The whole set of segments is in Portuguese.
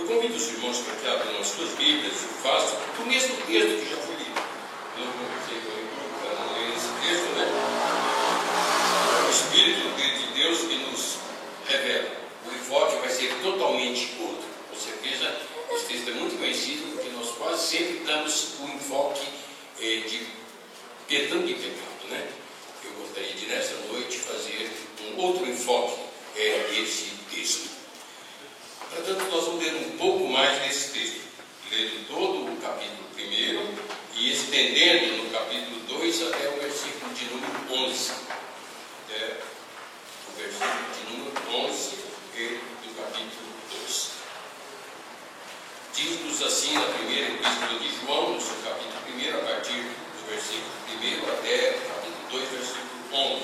Eu convido os irmãos para que abram as suas Bíblias e façam o mesmo texto que já foi lido. Eu não com não ler esse texto, né? O Espírito de Deus que nos revela. O enfoque vai ser totalmente outro. Você veja, esse texto é muito conhecido porque nós quase sempre damos o enfoque eh, de perdão de pecado, né? Eu gostaria de nessa noite fazer um outro enfoque é, desse texto. Portanto, nós vamos ler um pouco mais desse texto, lendo todo o capítulo 1 e estendendo no capítulo 2 até o versículo de número 11. Até o versículo de número 11 do capítulo 2. Diz-nos assim na primeira epístola de João, no seu capítulo 1, a partir do versículo 1 até o capítulo 2, versículo 11.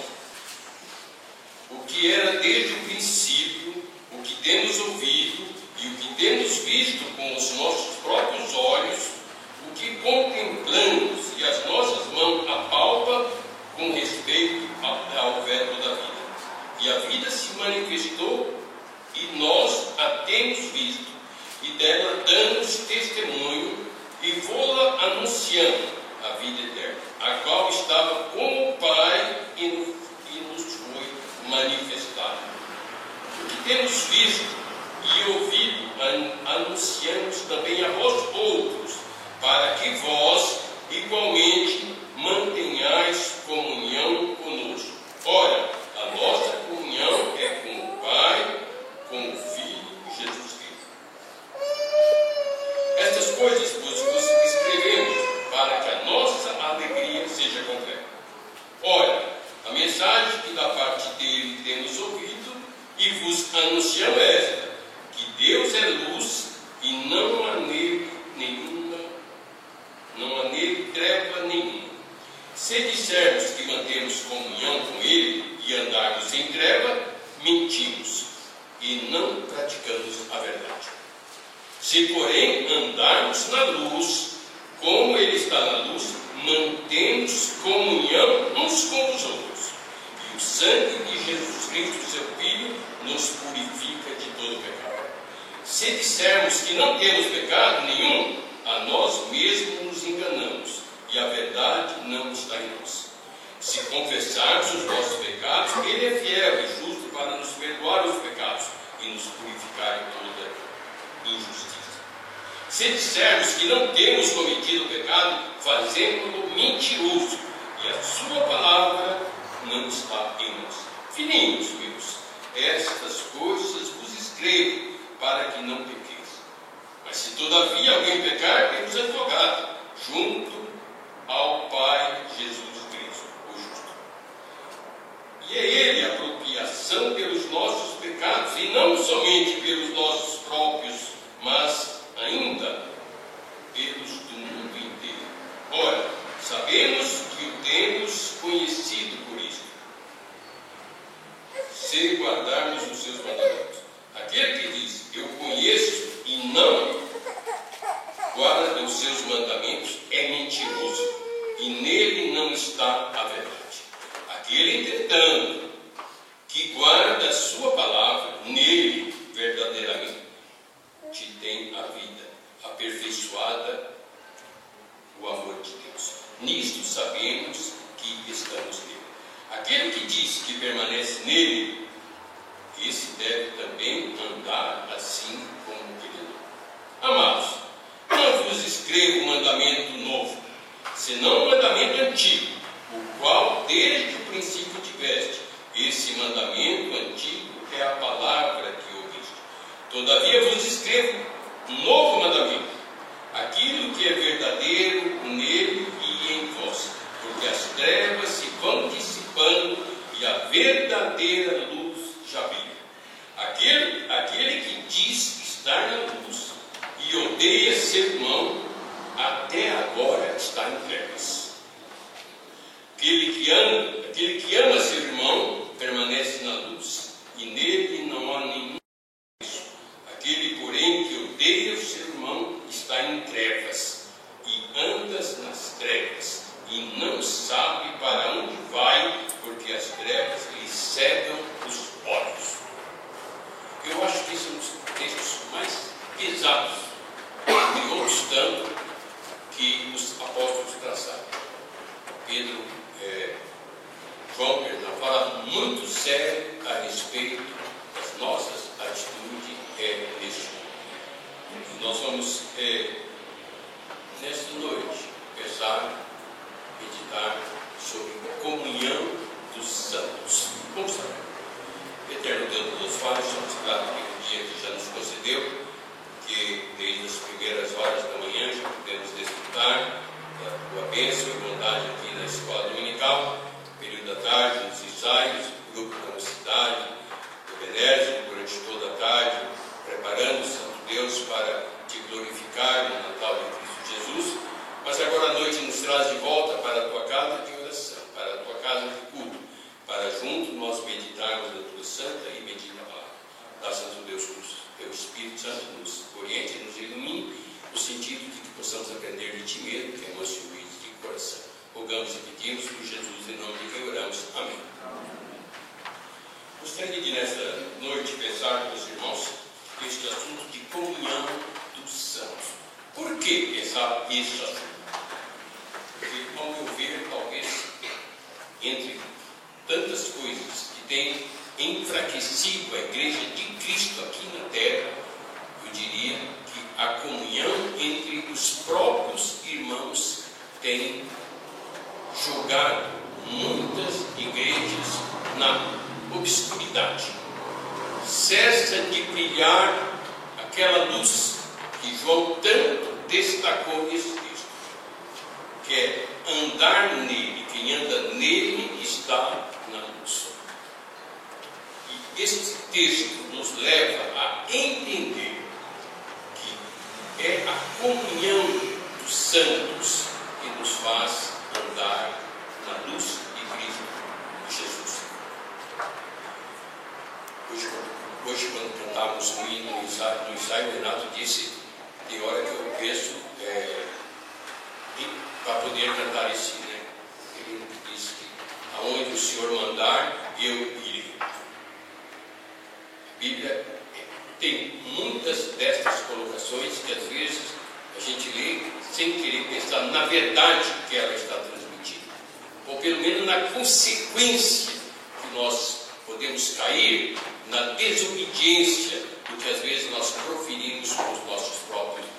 O que era desde o princípio, o que temos ouvido e o que temos visto com os nossos próprios olhos, o que contemplamos e as nossas mãos apalpam com respeito ao verbo da vida. E a vida se manifestou e nós a temos visto, e dela damos testemunho e vou-la anunciando a vida eterna, a qual estava com o Pai e nos foi manifestada. Que temos visto e ouvido, anunciamos também a vós outros, para que vós igualmente mantenhais comunhão conosco. Ora, a nossa comunhão é com o Pai, com o Filho Jesus Cristo. Estas coisas vos escrevemos para que a nossa alegria seja completa. Ora, a mensagem que da parte dele temos ouvido e vos anunciamos é esta, que Deus é luz e não há nele nenhuma, não há nele treva nenhuma. Se dissermos que mantemos comunhão com ele e andarmos em treva, mentimos e não praticamos a verdade. Se, porém, andarmos na luz, como ele está na luz, mantemos comunhão uns com os outros. E o sangue de Jesus Cristo, seu Filho, nos purifica de todo pecado. Se dissermos que não temos pecado nenhum, a nós mesmos nos enganamos e a verdade não está em nós. Se confessarmos os nossos pecados, Ele é fiel e justo para nos perdoar os pecados e nos purificar de toda injustiça. Se dissermos que não temos cometido pecado, fazemos-lo mentiroso e a Sua palavra não está em nós. Filhinhos meus, estas coisas vos escrevo para que não pequeis. Mas se todavia alguém pecar, temos advogado junto ao Pai Jesus Cristo, o justo. E é Ele a apropriação pelos nossos e não somente pelos assunto de comunhão dos santos. Por que essa, assunto? Porque, ao meu ver, talvez entre tantas coisas que têm enfraquecido a igreja de Cristo aqui na terra, eu diria que a comunhão entre os próprios irmãos tem jogado muitas igrejas na obscuridade. Cessa de brilhar aquela luz que João tanto destacou nesse texto, que é andar nele, quem anda nele está na luz. E este texto nos leva a entender que é a comunhão dos santos que nos faz andar na luz e Cristo Jesus. Hoje, Hoje, quando cantávamos o hino do ensaio, o Renato disse: tem hora que eu penso é, para poder cantar esse hino. Né? Ele disse que aonde o Senhor mandar, eu irei. A Bíblia é, tem muitas destas colocações que às vezes a gente lê sem querer pensar na verdade que ela está transmitindo, ou pelo menos na consequência que nós podemos cair na desobediência do que às vezes nós proferimos com os nossos próprios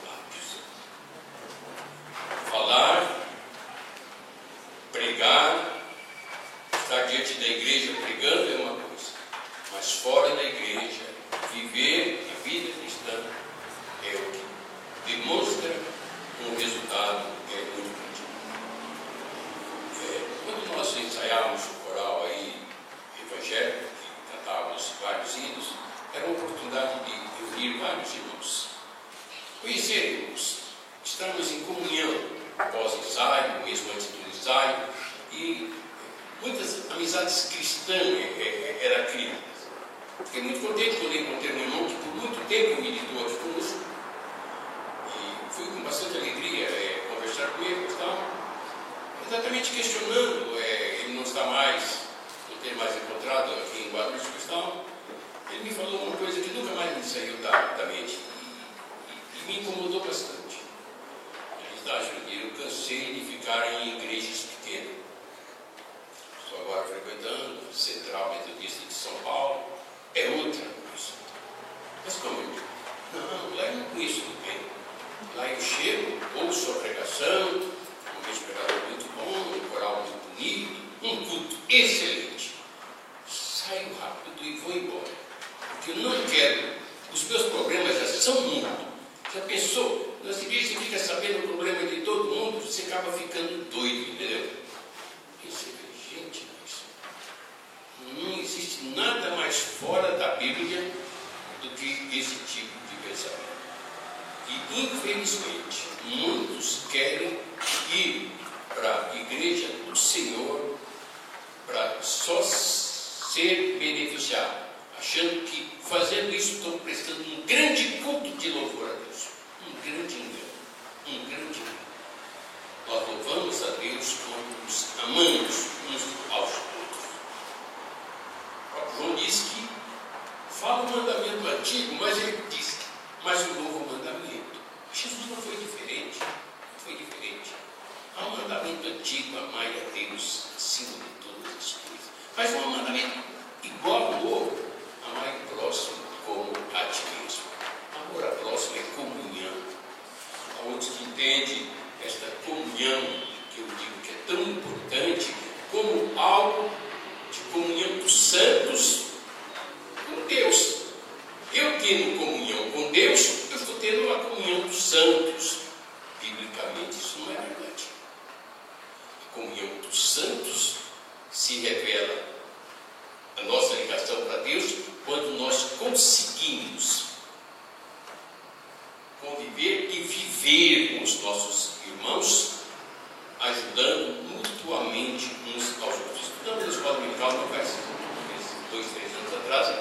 atrás,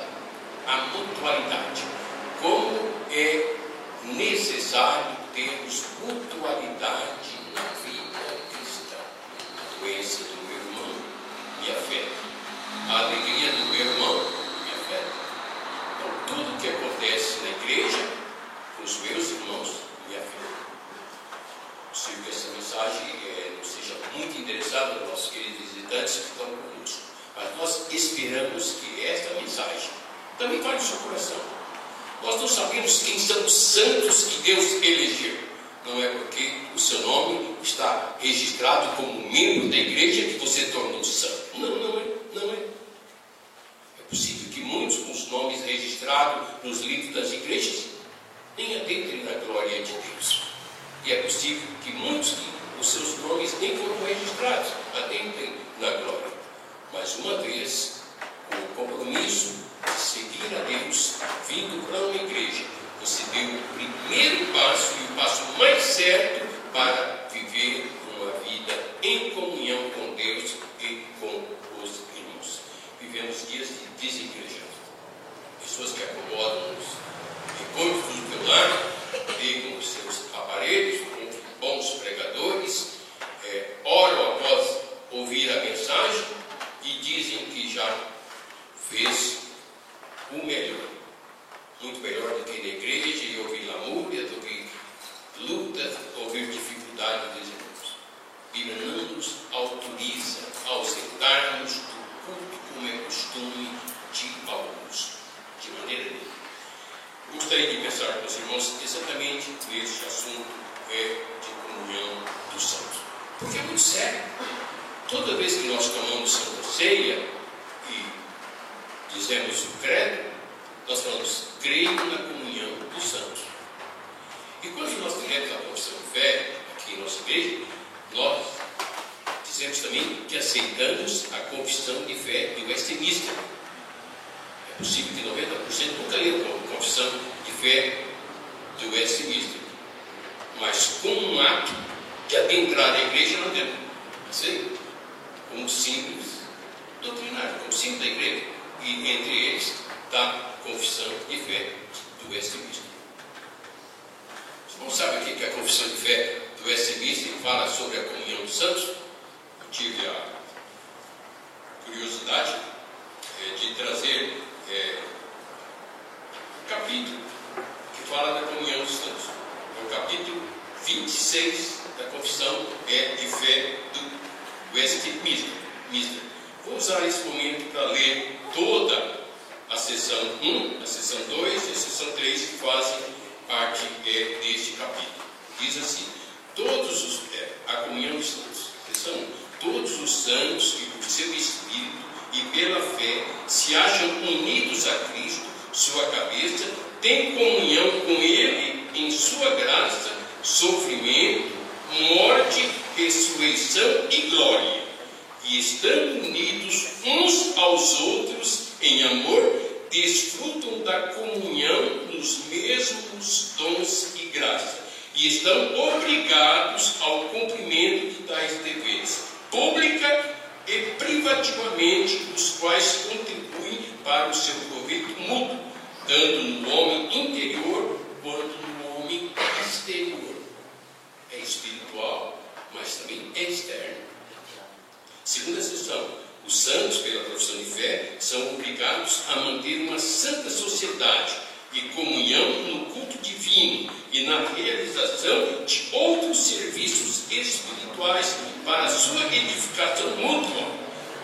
a mutualidade. Como é necessário termos mutualidade na vida cristã. A doença do meu irmão me afeta. A alegria do meu irmão me afeta. Então, tudo que acontece na igreja, com os meus irmãos, me afeta. Possível que essa mensagem é, não seja muito interessada aos nossos queridos visitantes que estão conosco. Mas nós esperamos que esta mensagem também fale no seu coração nós não sabemos quem são os santos que Deus elegeu. Não é porque o seu nome está registrado como membro da igreja que você tornou santo. Não, não é. Não é. É possível que muitos com os nomes registrados nos livros das igrejas nem adentrem na glória de Deus. E é possível que muitos que os seus nomes nem foram registrados adentrem na glória. Mas uma vez, o compromisso seguir a Deus, vindo para uma igreja, você deu o primeiro passo e o passo mais certo para viver uma vida em comunhão com Deus e com os irmãos. Vivemos dias de desigrejados. Pessoas que acomodam os recursos do lar, ligam os seus aparelhos com bons pregadores, é, oram após ouvir a mensagem e dizem que já fez o melhor. Muito melhor do que na igreja e ouvir lamúria, do que lutas, ouvir dificuldades dos irmãos. A Bíblia não nos autoriza a ausentarmos do culto como é costume de alguns, de maneira nenhuma. Gostaria de pensar com os irmãos exatamente neste assunto é de comunhão dos santos. Porque é muito sério. Toda vez que nós tomamos Santa Ceia, dizemos o credo, nós falamos, creio na comunhão dos santos. E quando nós temos a confissão de fé aqui em nossa igreja, nós dizemos também que aceitamos a confissão de fé de Westminster. É possível que 90% nunca leram a confissão de fé de Westminster. Mas com um ato de adentrar na igreja, não temos. Assim, como simples doutrinário, como simples da igreja e entre eles da confissão de fé do Westminster. Você não sabe o que é a confissão de fé do Westminster fala sobre a comunhão dos santos? Eu tive a curiosidade é, de trazer é, um capítulo que fala da comunhão dos santos. É o capítulo 26 da confissão é, de fé do Westminster. Vou usar esse momento para ler toda a sessão 1, a sessão 2 e a sessão 3 que fazem parte é, deste capítulo. Diz assim: todos os, é, a comunhão dos santos, sessão 1, todos os santos que por seu Espírito e pela fé se acham unidos a Cristo, sua cabeça, têm comunhão com Ele em sua graça, sofrimento, morte, ressurreição e glória. E estando unidos uns aos outros em amor, desfrutam da comunhão nos mesmos dons e graça, e estão obrigados ao cumprimento de tais deveres, pública e privativamente, os quais contribuem para o seu proveito mútuo, tanto no homem interior quanto no homem exterior. É espiritual, mas também é externo. Segunda sessão. Os santos, pela profissão de fé, são obrigados a manter uma santa sociedade e comunhão no culto divino e na realização de outros serviços espirituais para a sua edificação mútua,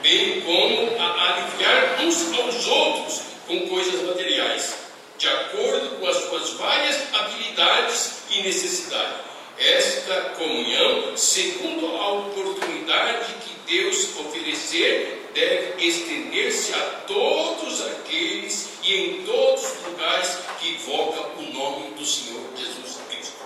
bem como a aliviar uns aos outros com coisas materiais, de acordo com as suas várias habilidades e necessidades. Esta comunhão, segundo a oportunidade que Deus oferecer deve estender-se a todos aqueles e em todos os lugares que invocam o nome do Senhor Jesus Cristo.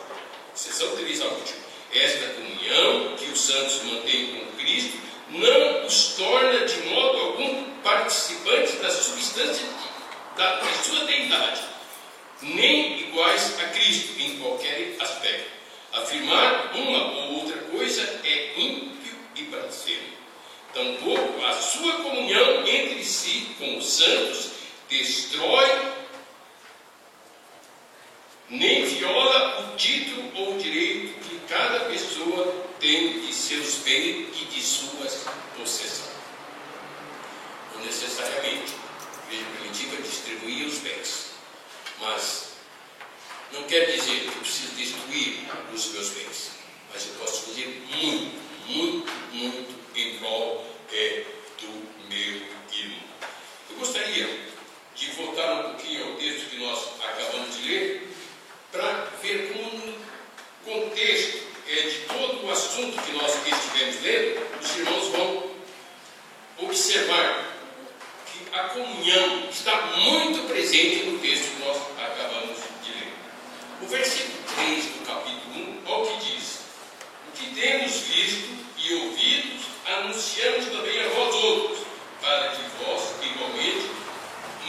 Seção 3 a última. Esta comunhão que os santos mantêm com Cristo não os torna de modo algum participantes da substância da, da sua deidade, nem iguais a Cristo em qualquer. Afirmar uma ou outra coisa é ímpio e blasfemo. Tampouco a sua comunhão entre si com os santos destrói nem viola o título ou direito que cada pessoa tem de seus bens e de suas possessões. Não necessariamente a igreja primitiva distribuía os bens, mas não quer dizer que eu preciso destruir os meus bens, mas eu posso fazer muito, muito, muito em prol é, do meu irmão. Eu gostaria de voltar um pouquinho ao texto que nós acabamos de ler, para ver como no contexto é, de todo o assunto que nós estivemos lendo, os irmãos vão observar que a comunhão está muito presente no texto que nós acabamos. O versículo 3 do capítulo 1, olha o que diz: O que temos visto e ouvido, anunciamos também a vós outros, para que vós, igualmente,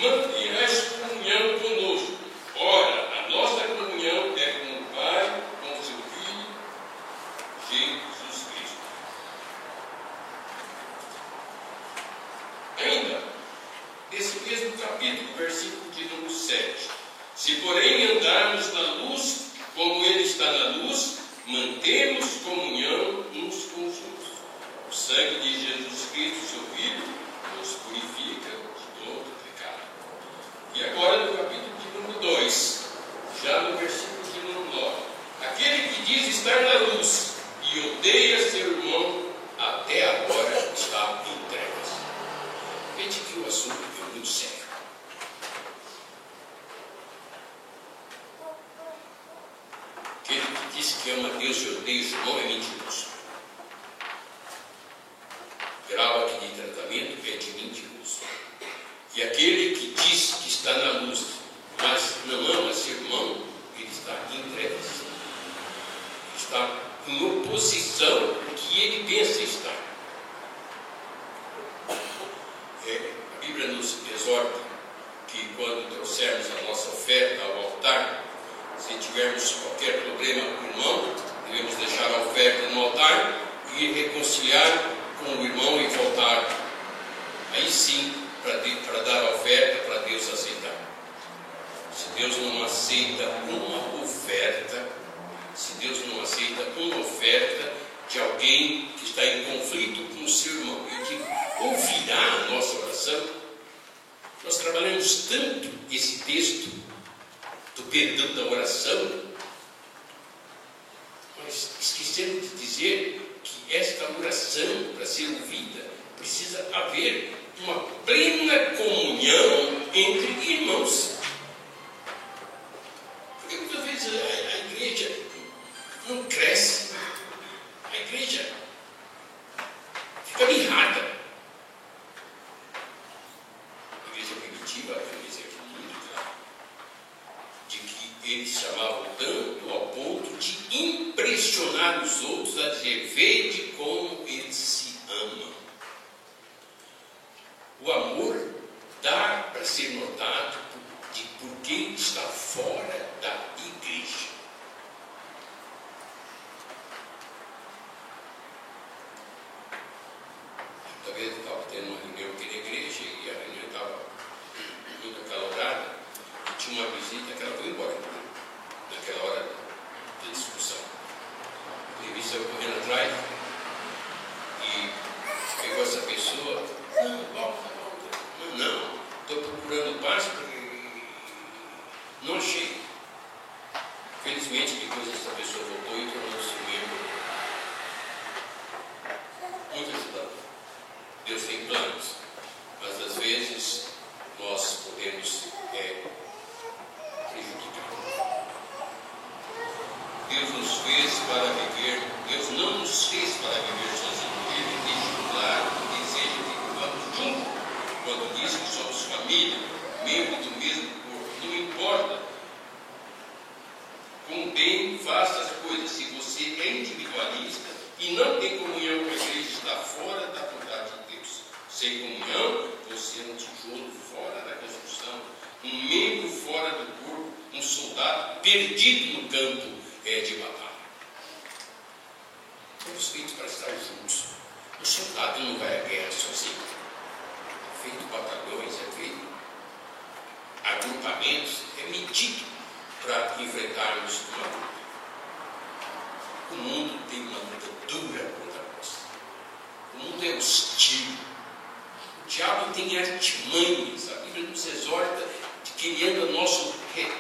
mantenhais comunhão conosco. Ora, a nossa comunhão é com o Pai, com o seu Filho, Jesus Cristo. Ainda, nesse mesmo capítulo, versículo de número 7. Se, porém, andarmos na luz, como Ele está na luz, mantemos comunhão uns com os outros. O sangue de Jesus Cristo, seu Filho, nos purifica de todo pecado. E agora, no capítulo de número 2, já no versículo de número 9. Aquele que diz estar na luz e odeia seu irmão, até agora está em trevas. Veja que o assunto é muito sério. Aquele que diz que ama Deus e odeia seu irmão é mentiroso. Grau aqui de tratamento é de mentiroso. E aquele que diz que está na luz, mas não ama seu irmão, ele está em trevas. Está em oposição ao que ele pensa estar. É, a Bíblia nos exorta que quando trouxermos a nossa oferta ao altar, se tivermos qualquer problema com o irmão, devemos deixar a oferta no altar e reconciliar com o irmão e voltar. Aí sim, para dar a oferta para Deus aceitar. Se Deus não aceita uma oferta, se Deus não aceita uma oferta de alguém que está em conflito com o seu irmão, eu digo, ouvirá a nossa oração? Nós trabalhamos tanto esse texto do perdão da oração, mas esquecemos de dizer que esta oração, para ser ouvida, precisa haver uma plena comunhão entre irmãos. Porque muitas vezes a, a igreja não cresce, a igreja fica mirrada. A igreja primitiva é um exemplo muito claro de que eles chamavam tanto ao ponto de impressionar os outros a dizer: Vede como eles se amam. O amor dá para ser notado de por quem está fora da igreja. Talvez eu estava tendo uma reunião aqui na igreja e a reunião estava muito acalorada. E tinha uma visita que ela foi embora né? naquela hora da discussão. O revista saiu correndo atrás e pegou essa pessoa. Não, volta, volta. Não, estou procurando paz porque não achei. Felizmente, depois essa pessoa voltou e tornou-se membro. Muito ajudado. Deus tem planos, mas às vezes nós podemos é, prejudicar. Deus nos fez para viver, Deus não nos fez para viver sozinhos. Ele deixa claro deseja que vivamos juntos. Quando diz que somos família, membro do mesmo corpo, não importa com bem faça as coisas. Se você é individualista e não tem comunhão com a igreja, está fora da vontade de Deus. Sem comunhão, você é um tijolo fora da construção, um membro fora do corpo, um soldado perdido no campo é, de batalha. Somos feitos para estar juntos. O soldado não vai à guerra sozinho. É feito batalhões, é feito agrupamentos, é medido para enfrentarmos uma luta. O mundo tem uma luta dura contra nós. O mundo é hostil. O diabo tem artimanhas. A Bíblia nos exorta de que ele anda ao nosso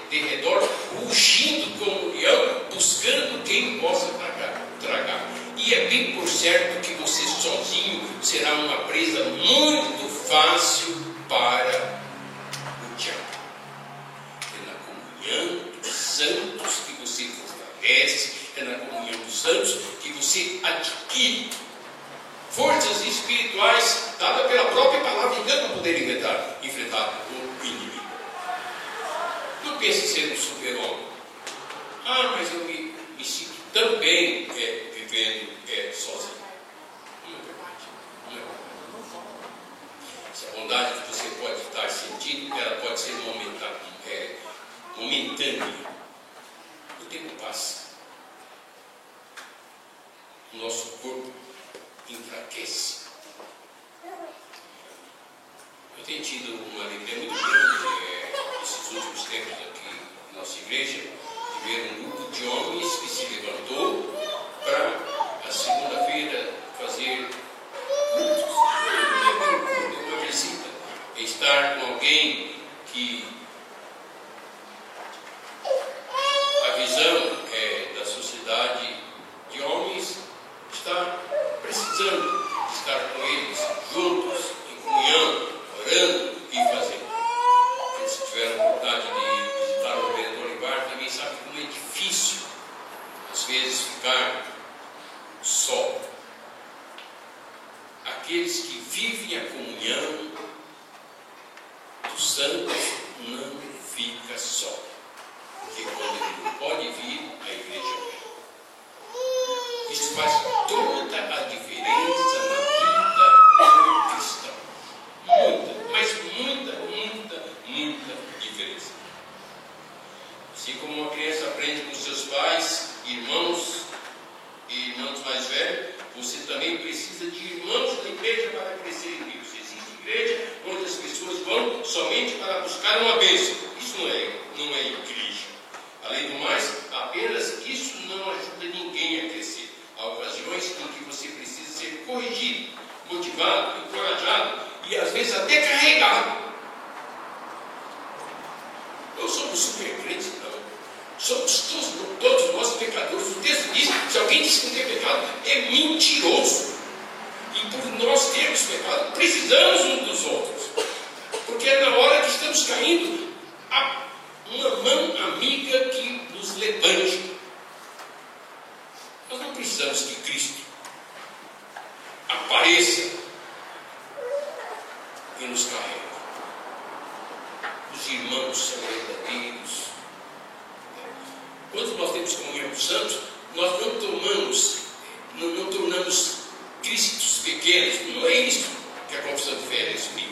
derredor, rugindo como leão, buscando quem possa tragar. tragar. E é bem por certo que você sozinho será uma presa muito fácil para o diabo. É na comunhão dos santos que você fortalece, é na comunhão dos santos que você adquire forças espirituais dadas pela própria palavra de Deus para poder enfrentar, enfrentar o inimigo. Não pense ser um super-homem. Ah, mas eu me, me sinto tão bem é, vivendo é, sozinho. Não é verdade. Não é verdade. Se a bondade que você pode estar sentindo, ela pode ser momentânea. É, momentânea. O tempo passa. O nosso corpo enfraquece. Eu tenho tido uma alegria muito grande é, nesses últimos tempos aqui na nossa igreja, de ver um grupo de homens que se levantou para a segunda-feira fazer. Uma visita. Estar com alguém que a visão é, da sociedade de homens está precisando estar com eles juntos, em comunhão, orando e fazendo. Se tiveram vontade de visitar o vereador Ibar, também sabe como é difícil, às vezes, ficar só. Aqueles que vivem a comunhão dos santos não fica só. Porque quando ele não pode vir, a igreja vem. Isso faz toda a diferença na vida do cristão. Muita, mas muita, muita, muita diferença. Assim como uma criança aprende com seus pais, irmãos, e irmãos mais velhos, você também precisa de irmãos da igreja para crescer em Deus. Existe igreja vão somente para buscar uma bênção. Isso não é, não é igreja. Além do mais, apenas isso não ajuda ninguém a crescer. Há ocasiões em que você precisa ser corrigido, motivado, encorajado e às vezes até carregado. Não somos super crentes, não. Somos todos, todos nós pecadores. O texto diz: se alguém diz que não tem pecado, é mentiroso. E por nós termos pecado, precisamos uns dos outros. Porque é na hora que estamos caindo, há uma mão amiga que nos levante. Nós não precisamos que Cristo apareça e nos carregue. Os irmãos são verdadeiros quando nós temos comunhão com os santos, nós não tomamos, não, não tornamos cristos pequenos. Não é isso que a confissão de fé explica.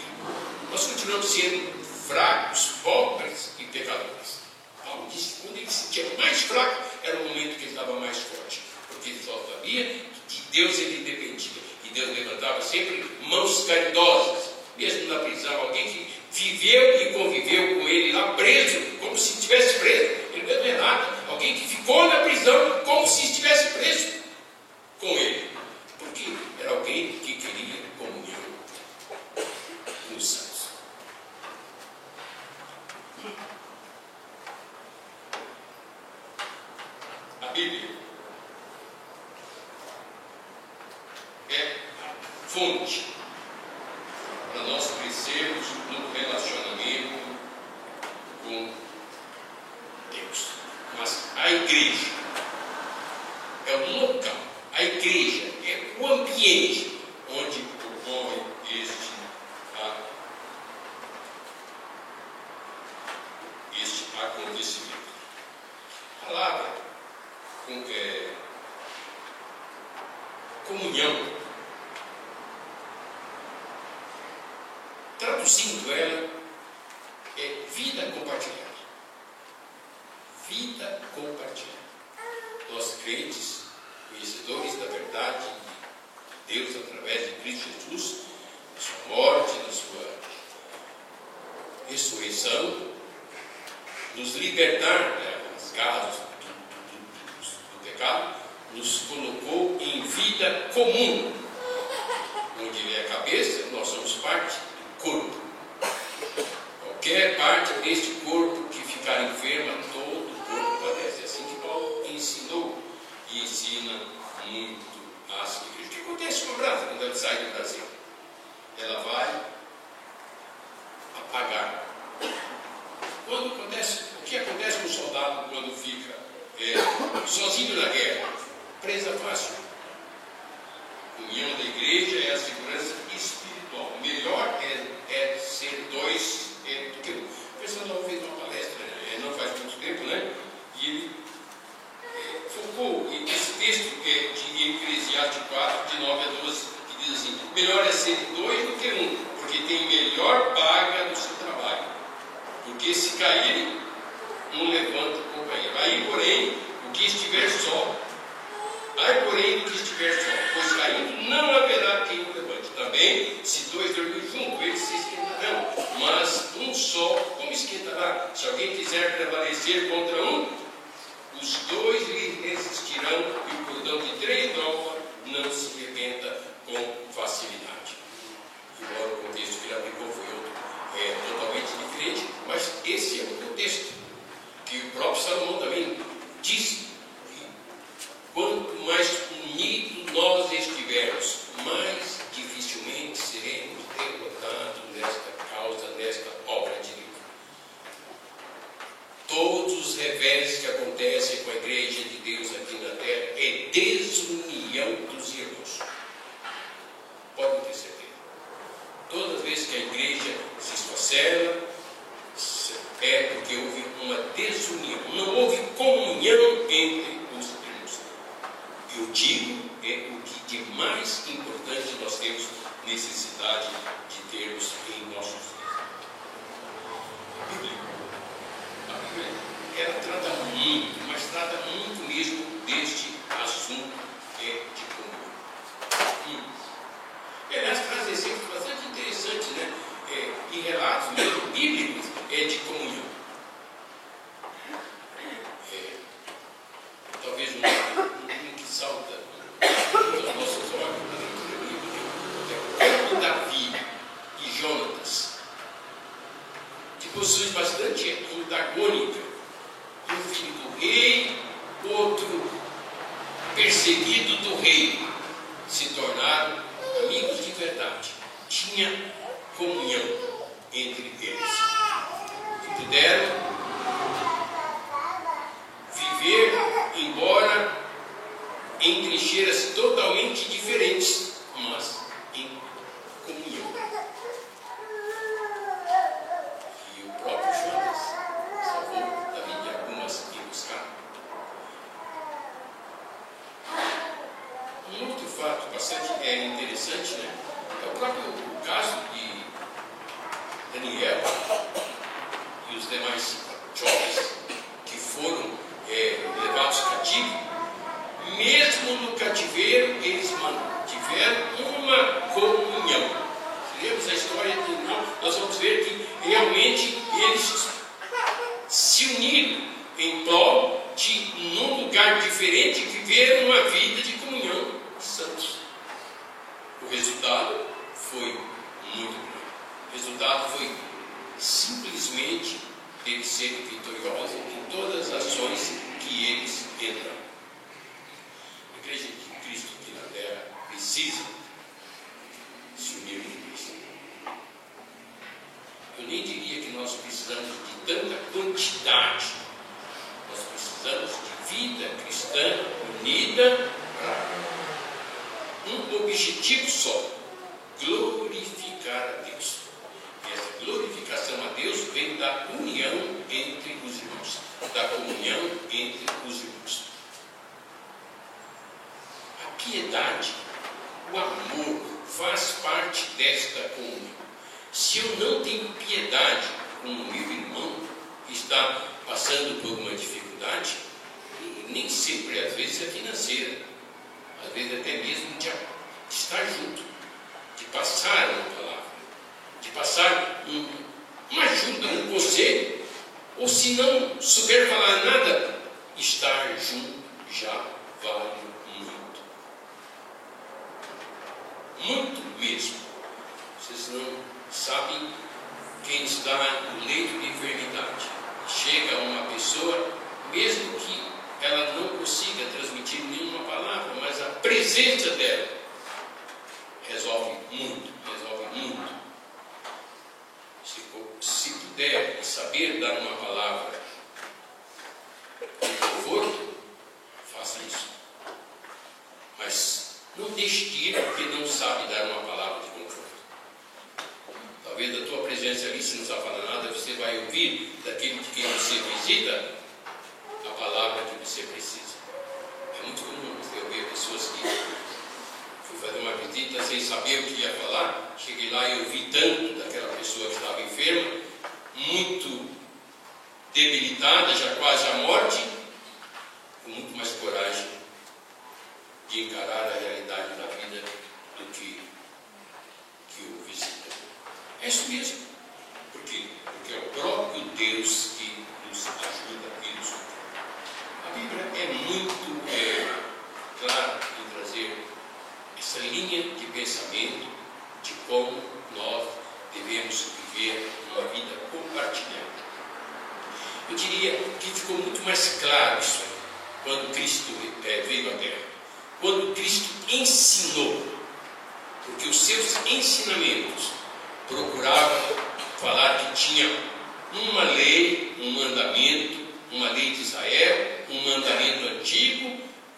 Nós continuamos sendo fracos, pobres e pecadores. Paulo disse que quando ele se sentia mais fraco, era o momento que ele estava mais forte. Porque ele só sabia que de Deus ele dependia. E Deus levantava sempre mãos caridosas, mesmo na prisão. Alguém que viveu e conviveu com ele lá preso, como se estivesse preso. Ele não é nada. Alguém que ficou na prisão como se estivesse preso com ele. Porque era alguém que queria comunhão com os santos. A Bíblia é a fonte para nós crescermos no relacionamento com Deus. Mas a igreja é o local, a igreja é o ambiente onde ocorre este, ah, este acontecimento. palavra com, é, comunhão. Traduzindo ela, é vida compartilhada. Vida compartilhada. Nós crentes, conhecedores da verdade de Deus através de Cristo Jesus, da sua morte, da sua ressurreição, nos libertar das garras do, do, do, do pecado, nos colocou em vida comum. Onde ele é a cabeça, nós somos parte do corpo. Qualquer parte deste corpo que ficar enferma, todo o corpo padece. É assim que Paulo ensinou e ensina muito às igrejas. O que acontece com a Brasa quando ela sai do Brasil? Ela vai apagar. Quando acontece, o que acontece com o soldado quando fica é, sozinho na guerra? Presa fácil. União da igreja é a segurança espiritual. Melhor é, é ser dois é, do que um. O pessoal fez uma palestra, é, não faz muito tempo, né? E ele é, focou esse texto é, de Eclesiastes 4, de 9 a 12, que diz assim: melhor é ser dois do que um, porque tem melhor paga no seu trabalho. Porque se cair, um levanta o companheiro. Aí, porém, o que estiver só, Ai, porém, do que estiver só, pois caindo não haverá quem o levante. Também, se dois dormirem juntos, eles se esquentarão. Mas um só, como esquentará? Se alguém quiser prevalecer contra um, os dois lhe resistirão e o cordão de três tropas não se rebenta com facilidade. Embora o contexto que ele aplicou foi outro, é totalmente diferente, mas esse é o contexto que o próprio Salomão também disse Quanto mais unidos nós estivermos, mais dificilmente seremos derrotados nesta causa, nesta obra de Deus. Todos os revés que acontecem com a igreja de Deus aqui na terra é desunião dos irmãos. Podem ter certeza. Vezes que a igreja se esfacela, é porque houve uma desunião, não houve comunhão entre eu digo é o que de mais importante nós temos necessidade de termos em nossos dias. Bíblia, a Bíblia, ela trata muito, mas trata muito mesmo deste assunto é, de comunhão. E, aliás, traz exemplos bastante interessantes, né? É, relatos mesmo bíblicos é, de comunhão. É, talvez um salta aos nossos olhos é o Davi e Jonatas, de posições bastante antagônicas. Um filho do rei, outro perseguido do rei, se tornaram amigos de verdade. Tinha comunhão entre eles. E puderam viver, embora em trincheiras totalmente diferentes,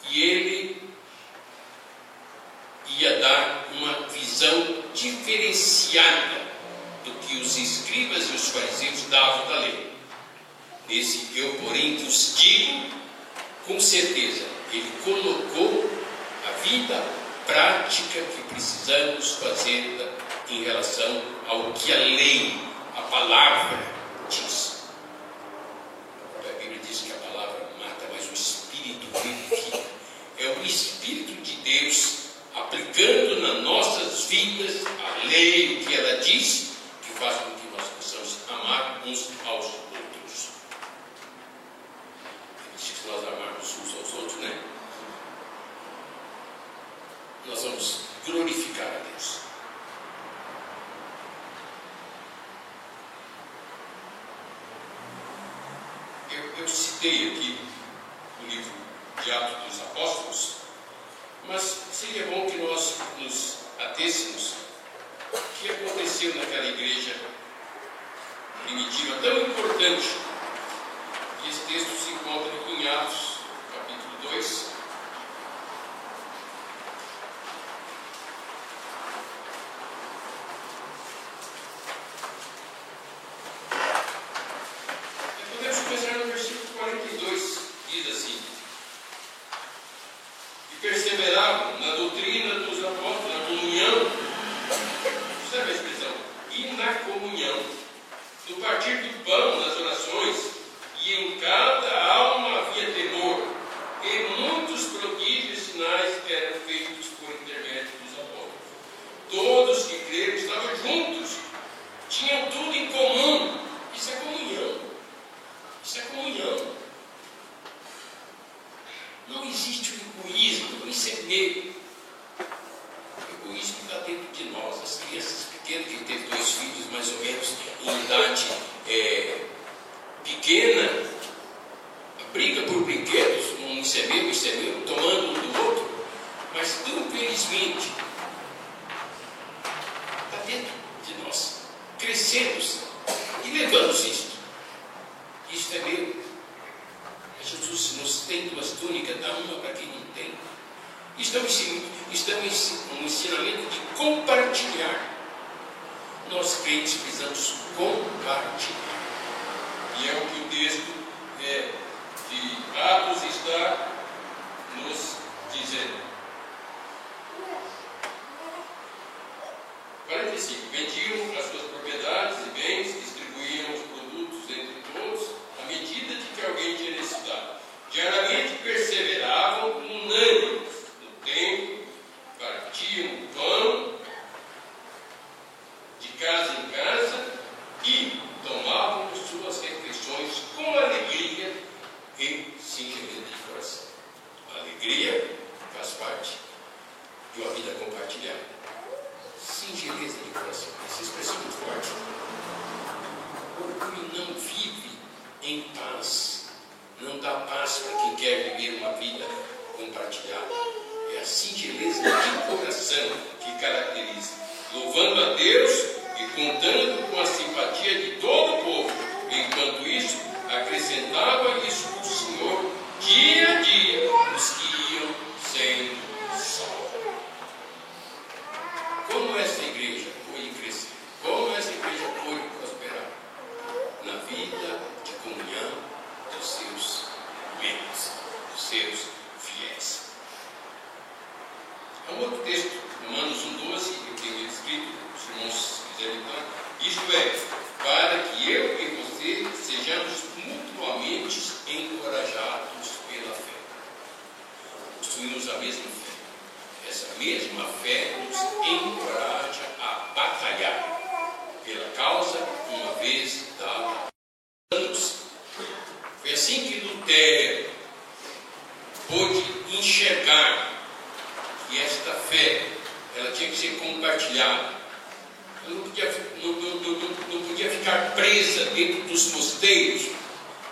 e ele ia dar uma visão diferenciada do que os escribas e os fariseus davam da lei. Nesse eu, porém, vos digo com certeza, ele colocou a vida prática que precisamos fazer em relação ao que a lei, a palavra diz. Deus, aplicando nas nossas vidas a lei, o que ela diz, que faz com que nós possamos amar uns aos outros. Ele diz nós amarmos uns aos outros, né? Nós vamos glorificar a Deus. Eu, eu citei aqui o livro de Atos dos Apóstolos, mas seria bom que nós nos atêssemos o que aconteceu naquela igreja primitiva tão importante. Esse texto se encontra em Atos, capítulo 2,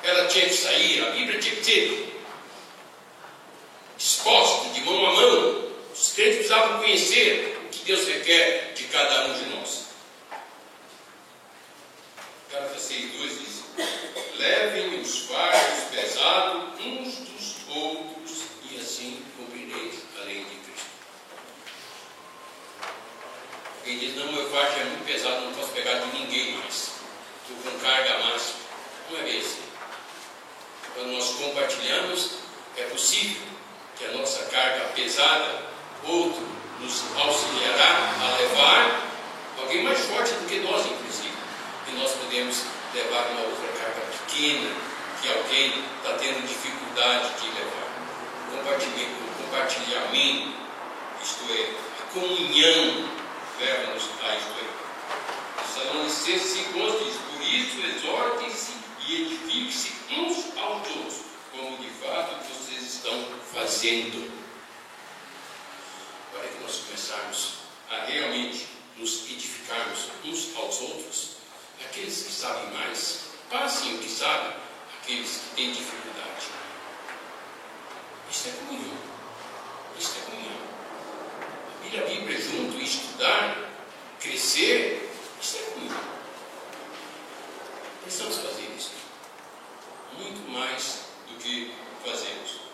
ela tinha que sair, a Bíblia tinha que ser disposta, de mão a mão. Os crentes precisavam conhecer o que Deus requer de cada um de nós. Gálatas 6, 2 diz: Levem os fardos pesados uns dos outros e assim cumprireis a lei de Cristo. alguém diz: Não, meu fardo é muito pesado, não posso pegar de ninguém mais. Estou com carga máxima. Não é bem. Assim quando nós compartilhamos, é possível que a nossa carga pesada, outro nos auxiliará a levar, alguém mais forte do que nós, inclusive, e nós podemos levar uma outra carga pequena que alguém está tendo dificuldade de levar. O compartilhamento, isto é, a comunhão, leva-nos a ah, isto é. Os de 5 diz: Por isso exortem-se e edifiquem-se uns aos outros, como de fato vocês estão fazendo, para que nós começarmos a realmente nos edificarmos uns aos outros. Aqueles que sabem mais, passem o que sabem aqueles que têm dificuldade. Isso é comunhão. Isso é comunhão. Abrir a Bíblia é junto, estudar, crescer, isso é comunhão. Precisamos fazer isso muito mais do que fazemos.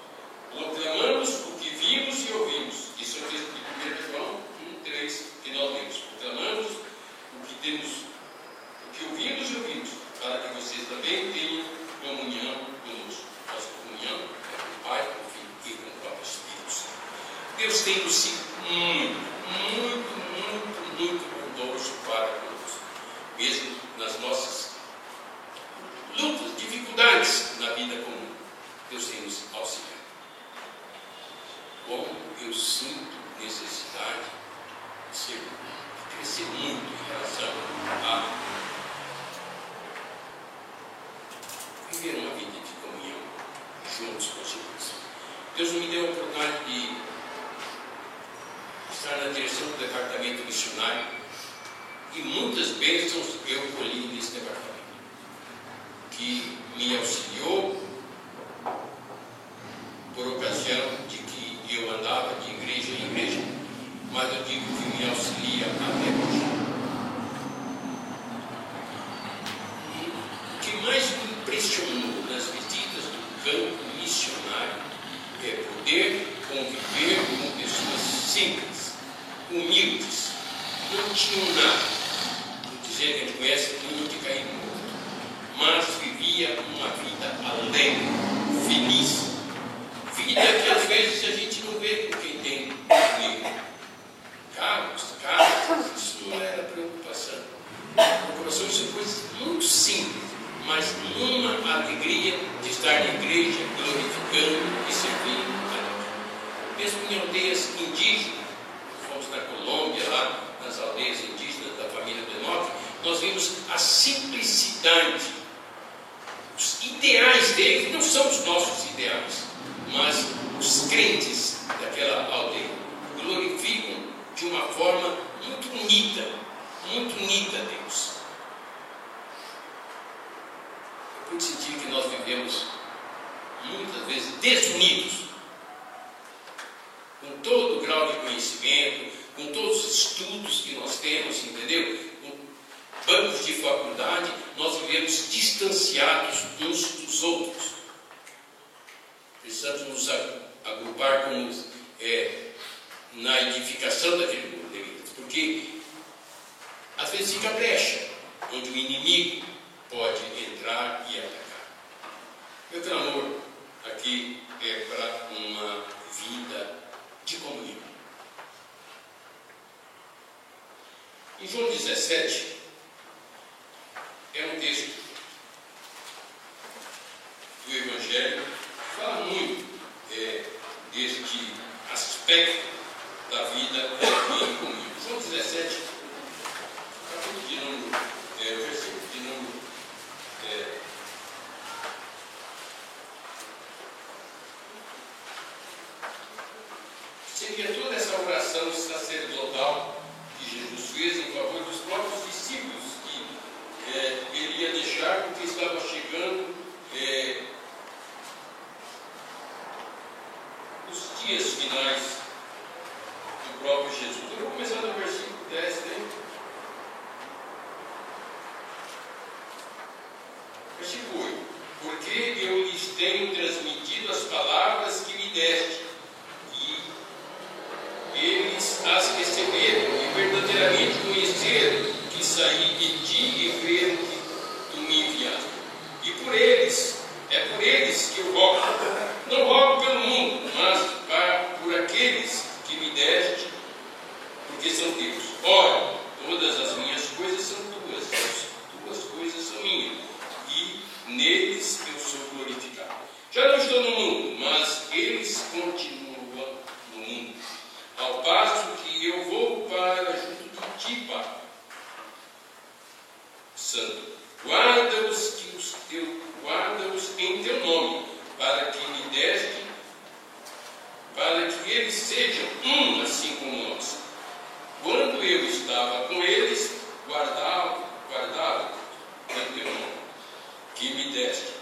Me deste,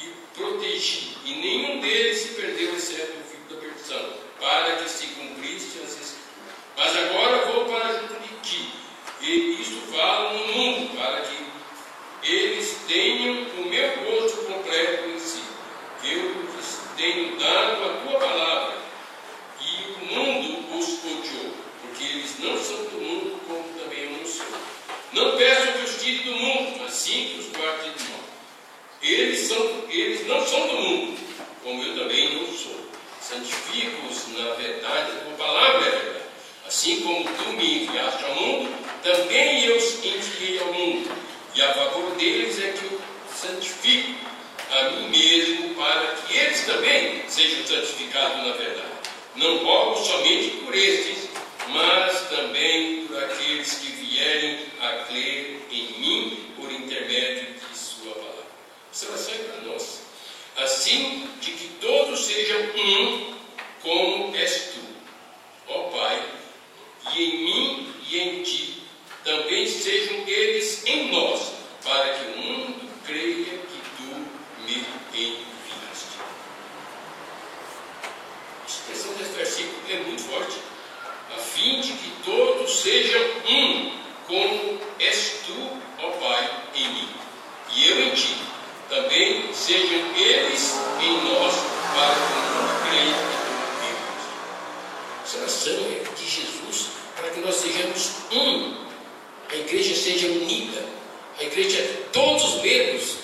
e protegi, e nenhum deles se perdeu, exceto o filho da perdição, para que se cumprisse as escrituras. Mas agora vou para junto de ti, e isto falo no mundo, para que eles tenham o meu gosto completo em si, que eu lhes tenho dado a tua palavra, e o mundo os odiou, porque eles não são do mundo, como também eu não sou. Não peço que os tire do mundo, mas sim que os. Eles, são, eles não são do mundo, como eu também não sou. Santifico-os na verdade, tua palavra é verdade. Assim como tu me enviaste ao mundo, também eu os enviei ao mundo. E a favor deles é que eu santifico a mim mesmo, para que eles também sejam santificados na verdade. Não rogo somente por estes, mas também por aqueles que vierem a crer em mim por intermédio. Ser para nós. Assim, de que todos sejam um, como és tu, ó Pai, e em mim e em ti também sejam eles em nós, para que o mundo creia que tu me enviaste. A expressão desse versículo é muito forte. A fim de que todos sejam um, como és tu, ó Pai, em mim, e eu em ti. Também sejam eles em nós, para que o mundo creia que me enviaste. Essa oração é de Jesus, para que nós sejamos um. A igreja seja unida. A igreja, todos os membros,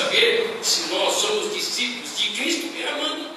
saber se nós somos discípulos de Cristo me é amando.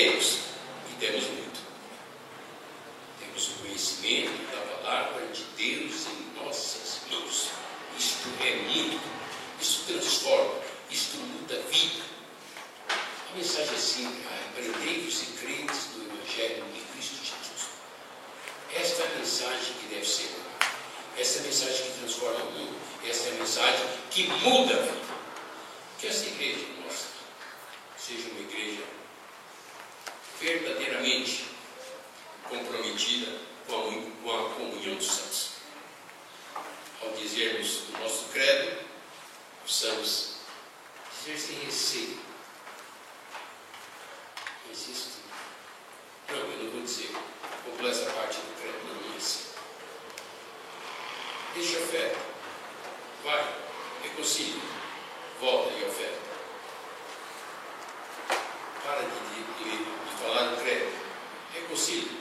temos e temos muito Temos o conhecimento da palavra de Deus em nossas mãos. Isto é muito. isto transforma, isto muda a vida. A mensagem é simples: arrependei-vos e crentes do Evangelho de Cristo Jesus. Esta é a mensagem que deve ser. esta é a mensagem que transforma o mundo. esta é a mensagem que muda a vida. Que essa igreja nossa seja uma igreja verdadeiramente comprometida com a comunhão dos santos. Ao dizermos o nosso credo, precisamos dizer sem receio. insisto, Não, eu não vou dizer. Vou pular essa parte do credo, não, não é assim. Deixa a fé. Vai, reconcilia. Volta e oferta. possível.